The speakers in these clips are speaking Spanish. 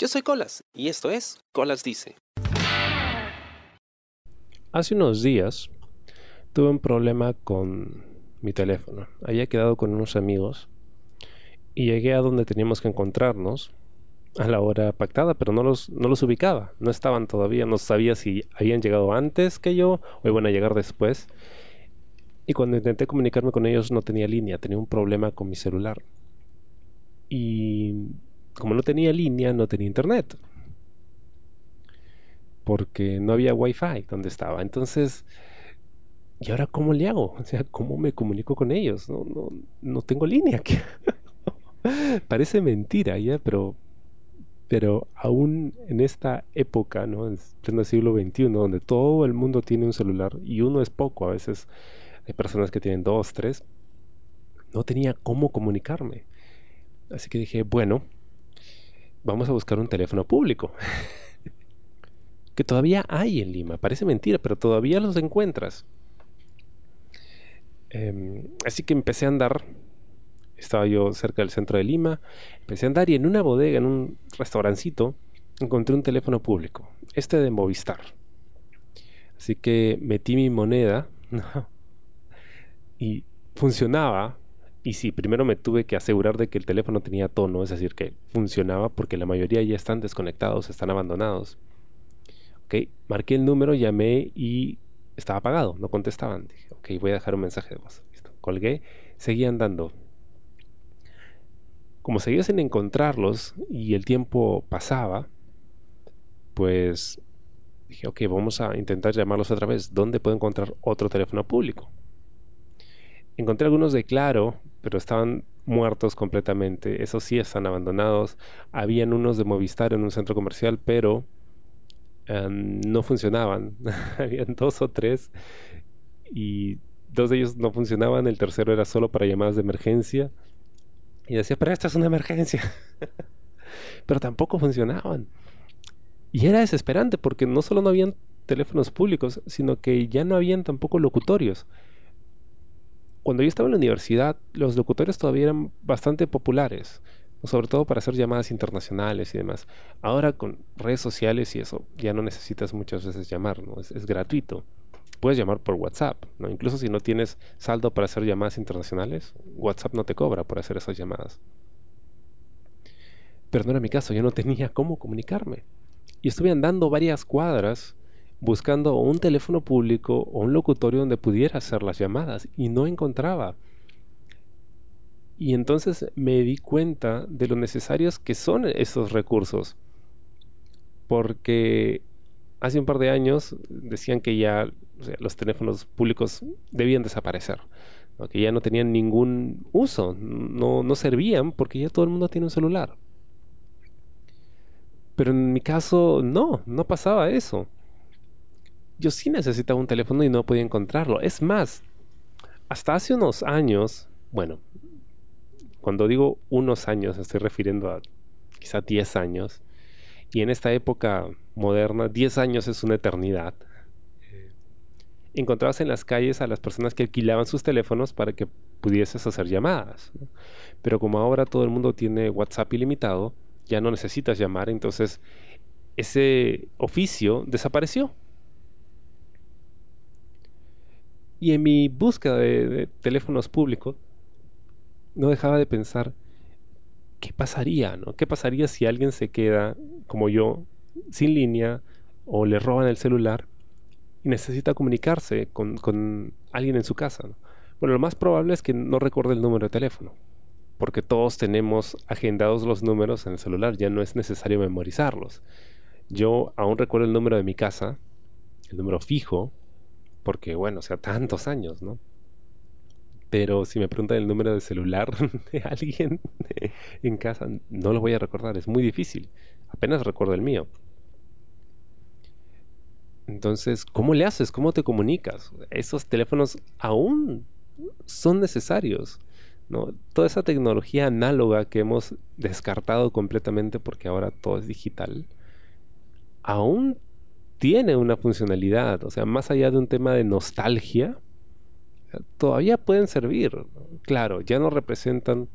Yo soy Colas y esto es Colas Dice. Hace unos días tuve un problema con mi teléfono. Había quedado con unos amigos y llegué a donde teníamos que encontrarnos a la hora pactada, pero no los, no los ubicaba. No estaban todavía, no sabía si habían llegado antes que yo o iban a llegar después. Y cuando intenté comunicarme con ellos no tenía línea, tenía un problema con mi celular. Y como no tenía línea, no tenía internet. Porque no había wifi donde estaba. Entonces, ¿y ahora cómo le hago? O sea, ¿cómo me comunico con ellos? No, no, no tengo línea. Parece mentira, ¿ya? Pero, pero aún en esta época, ¿no? En pleno siglo XXI, donde todo el mundo tiene un celular y uno es poco, a veces hay personas que tienen dos, tres. No tenía cómo comunicarme. Así que dije, bueno, vamos a buscar un teléfono público. que todavía hay en Lima. Parece mentira, pero todavía los encuentras. Em, así que empecé a andar. Estaba yo cerca del centro de Lima. Empecé a andar y en una bodega, en un restaurancito, encontré un teléfono público. Este de Movistar. Así que metí mi moneda. y funcionaba. Y sí, primero me tuve que asegurar de que el teléfono tenía tono, es decir, que funcionaba porque la mayoría ya están desconectados, están abandonados. Ok, marqué el número, llamé y estaba apagado, no contestaban. Dije, ok, voy a dejar un mensaje de voz. Colgué, seguía andando. Como seguía sin encontrarlos y el tiempo pasaba, pues dije, ok, vamos a intentar llamarlos otra vez. ¿Dónde puedo encontrar otro teléfono público? Encontré algunos de Claro, pero estaban muertos completamente. Esos sí están abandonados. Habían unos de Movistar en un centro comercial, pero em, no funcionaban. Habían dos o tres y dos de ellos no funcionaban. El tercero era solo para llamadas de emergencia. Y decía, pero esta es una emergencia. pero tampoco funcionaban. Y era desesperante porque no solo no habían teléfonos públicos, sino que ya no habían tampoco locutorios cuando yo estaba en la universidad, los locutores todavía eran bastante populares, sobre todo para hacer llamadas internacionales y demás. Ahora con redes sociales y eso, ya no necesitas muchas veces llamar, ¿no? es, gratuito. Puedes llamar por WhatsApp, ¿no? Incluso si no tienes saldo para hacer llamadas internacionales, WhatsApp no te cobra por hacer esas llamadas. Pero no era mi caso, yo no tenía cómo comunicarme. Y estuve andando varias cuadras buscando un teléfono público o un locutorio donde pudiera hacer las llamadas y no encontraba. Y entonces me di cuenta de lo necesarios que son esos recursos. Porque hace un par de años decían que ya los teléfonos públicos debían desaparecer. Que ya no tenían ningún uso. No, no servían porque ya todo el mundo tiene un celular. Pero en mi caso no, no pasaba eso yo sí necesitaba un teléfono y no podía encontrarlo. Es más, hasta hace unos años, bueno, cuando digo unos años, estoy refiriendo a quizá 10 años, y en esta época moderna, 10 años es una eternidad. Eh, encontrabas en las calles a las personas que alquilaban sus teléfonos para que pudieses hacer llamadas. Pero como ahora todo el mundo tiene WhatsApp ilimitado, ya no necesitas llamar, entonces ese oficio desapareció. Y en mi búsqueda de, teléfonos públicos, no dejaba de pensar, ¿qué pasaría? No? ¿Qué pasaría si alguien se queda, como yo, sin línea o le roban el celular y necesita comunicarse con, alguien en su casa? Bueno, lo más probable es que no recuerde el número de teléfono, porque todos tenemos agendados los números en el celular, ya no es necesario memorizarlos. Yo aún recuerdo el número de mi casa, el número fijo, porque bueno, o sea, tantos años, ¿no? Pero si me preguntan el número de celular de alguien en casa, no lo voy a recordar, es muy difícil. Apenas recuerdo el mío. Entonces, ¿cómo le haces? ¿Cómo te comunicas? Esos teléfonos aún son necesarios. ¿no? Toda esa tecnología análoga que hemos descartado completamente porque ahora todo es digital, aún tiene una funcionalidad, o sea, más allá de un tema de nostalgia, todavía pueden servir. Claro, ya no representan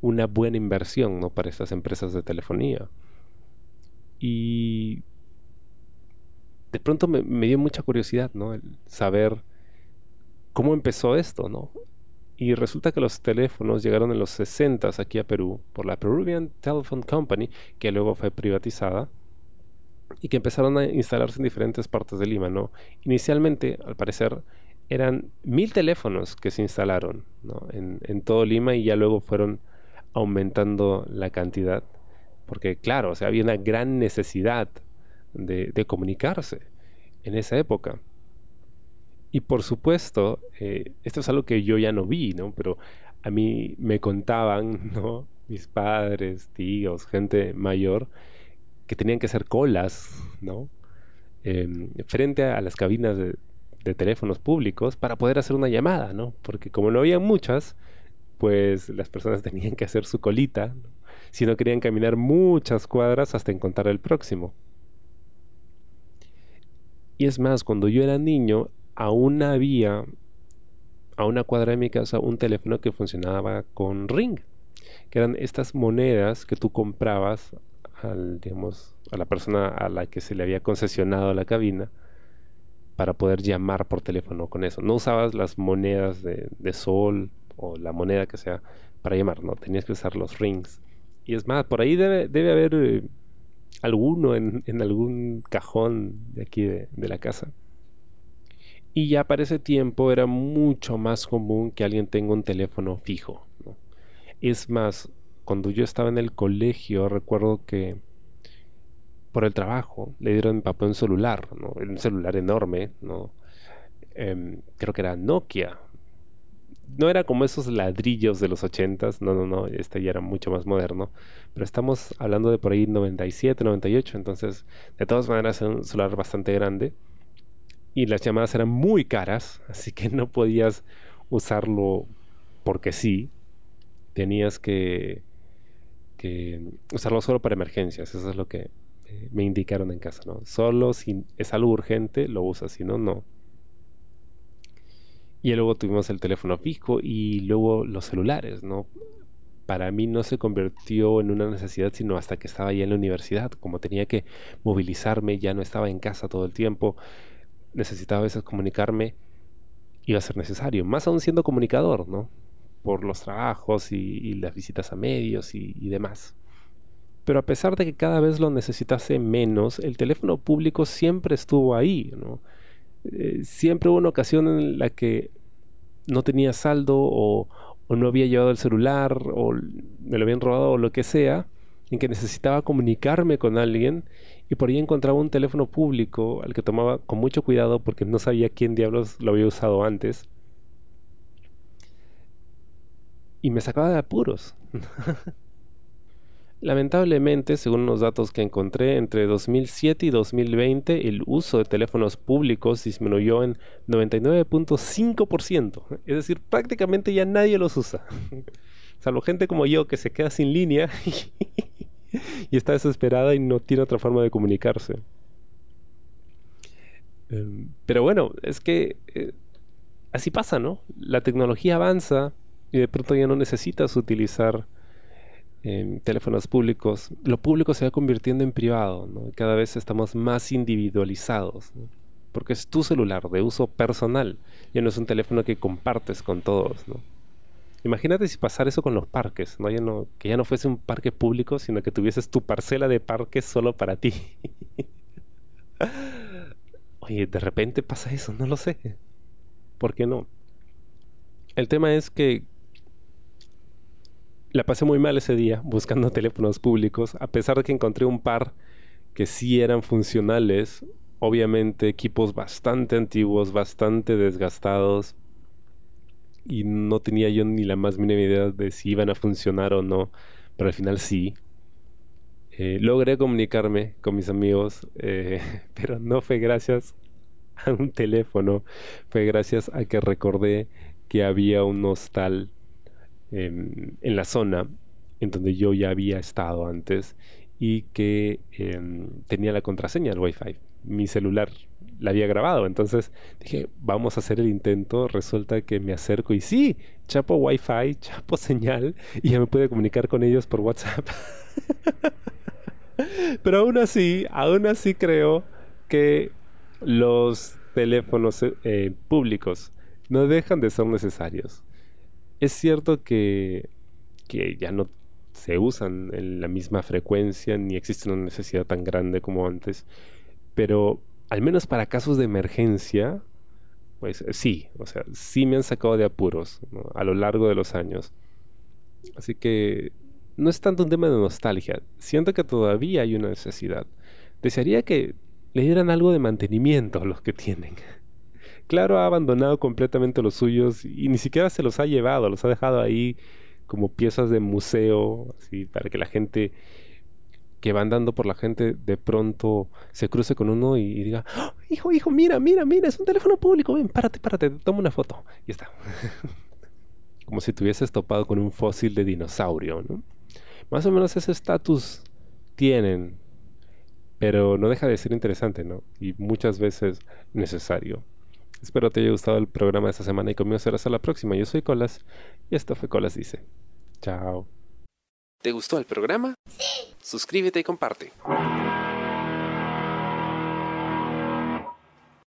una buena inversión ¿no? para estas empresas de telefonía. Y de pronto me, dio mucha curiosidad, ¿no? El saber cómo empezó esto, ¿no? Y resulta que los teléfonos llegaron en los 60 aquí a Perú por la Peruvian Telephone Company, que luego fue privatizada y que empezaron a instalarse en diferentes partes de Lima, ¿no? Inicialmente, al parecer, eran mil teléfonos que se instalaron en, todo Lima y ya luego fueron aumentando la cantidad, porque claro, o sea, había una gran necesidad de, comunicarse en esa época. Y por supuesto, eh, esto es algo que yo ya no vi, ¿no? Pero a mí me contaban, ¿no? Mis padres, tíos, gente mayor, que tenían que hacer colas, ¿no? Em, frente a las cabinas de, teléfonos públicos para poder hacer una llamada, ¿no? Porque como no había muchas, pues las personas tenían que hacer su colita, si no querían caminar muchas cuadras hasta encontrar el próximo. Y es más, cuando yo era niño, aún había a una cuadra de mi casa un teléfono que funcionaba con ring, que eran estas monedas que tú comprabas al, digamos, a la persona a la que se le había concesionado la cabina para poder llamar por teléfono con eso. No usabas las monedas de, sol o la moneda que sea para llamar, no, tenías que usar los rings. Y es más, por ahí debe, debe haber eh, alguno en, algún cajón de aquí de, la casa. Y ya para ese tiempo era mucho más común que alguien tenga un teléfono fijo. Es más, cuando yo estaba en el colegio, recuerdo que por el trabajo le dieron a mi papá un celular, un celular enorme, ¿no? Em, creo que era Nokia. No era como esos ladrillos de los ochentas, no, no, no, este ya era mucho más moderno. Pero estamos hablando de por ahí 97, 98, entonces de todas maneras era un celular bastante grande. Y las llamadas eran muy caras, así que no podías usarlo porque sí. Tenías que usarlo solo para emergencias. Eso es lo que eh, me indicaron en casa, ¿no? Solo si es algo urgente lo usas, si no, no. Y luego tuvimos el teléfono fijo y luego los celulares, ¿no? Para mí no se convirtió en una necesidad sino hasta que estaba ya en la universidad. Como tenía que movilizarme, ya no estaba en casa todo el tiempo, necesitaba a veces comunicarme, iba a ser necesario, más aún siendo comunicador, ¿no? Por los trabajos y, las visitas a medios y, demás. Pero a pesar de que cada vez lo necesitase menos, el teléfono público siempre estuvo ahí. Eh, siempre hubo una ocasión en la que no tenía saldo o, no había llevado el celular o me lo habían robado o lo que sea, en que necesitaba comunicarme con alguien y por ahí encontraba un teléfono público al que tomaba con mucho cuidado porque no sabía quién diablos lo había usado antes y me sacaba de apuros. Lamentablemente, según los datos que encontré, entre 2007 y 2020 el uso de teléfonos públicos disminuyó en 99.5%. Es decir, prácticamente ya nadie los usa. Salvo gente como yo que se queda sin línea y está desesperada y no tiene otra forma de comunicarse. Em, pero bueno, es que eh, así pasa, ¿no? La tecnología avanza, y de pronto ya no necesitas utilizar em, teléfonos públicos. Lo público se va convirtiendo en privado, cada vez estamos más individualizados, porque es tu celular de uso personal, ya no es un teléfono que compartes con todos. Imagínate si pasara eso con los parques, ¿no? No, que ya no fuese un parque público, sino que tuvieses tu parcela de parques solo para ti. Oye, de repente pasa eso, no lo sé. ¿Por qué no? El tema es que la pasé muy mal ese día buscando teléfonos públicos, a pesar de que encontré un par que sí eran funcionales, obviamente equipos bastante antiguos, bastante desgastados, y no tenía yo ni la más mínima idea de si iban a funcionar o no, pero al final sí. Eh, logré comunicarme con mis amigos, eh, pero no fue gracias a un teléfono, fue gracias a que recordé que había un hostal en la zona en donde yo ya había estado antes y que em, tenía la contraseña del Wi-Fi. Mi celular la había grabado, entonces dije, vamos a hacer el intento. Resulta que me acerco y sí, chapo Wi-Fi, chapo señal y ya me pude comunicar con ellos por WhatsApp. Pero aún así, aún así creo que los teléfonos eh, públicos no dejan de ser necesarios. Es cierto que, que ya no se usan en la misma frecuencia ni existe una necesidad tan grande como antes, pero al menos para casos de emergencia, pues sí, o sea, sí me han sacado de apuros a lo largo de los años. Así que no es tanto un tema de nostalgia, siento que todavía hay una necesidad. Desearía que le dieran algo de mantenimiento a los que tienen. Claro, ha abandonado completamente los suyos y ni siquiera se los ha llevado, los ha dejado ahí como piezas de museo, así para que la gente que va andando por la gente de pronto se cruce con uno y, diga, ¡Ah! hijo, hijo, mira, mira, mira, es un teléfono público, ven, párate, párate, toma una foto. Y está. como si te hubieses topado con un fósil de dinosaurio, ¿no? Más o menos ese estatus tienen, pero no deja de ser interesante, ¿no? Y muchas veces necesario. Espero te haya gustado el programa de esta semana y conmigo será hasta la próxima. Yo soy Colas y esto fue Colas Dice. Chao. ¿Te gustó el programa? Sí. Suscríbete y comparte.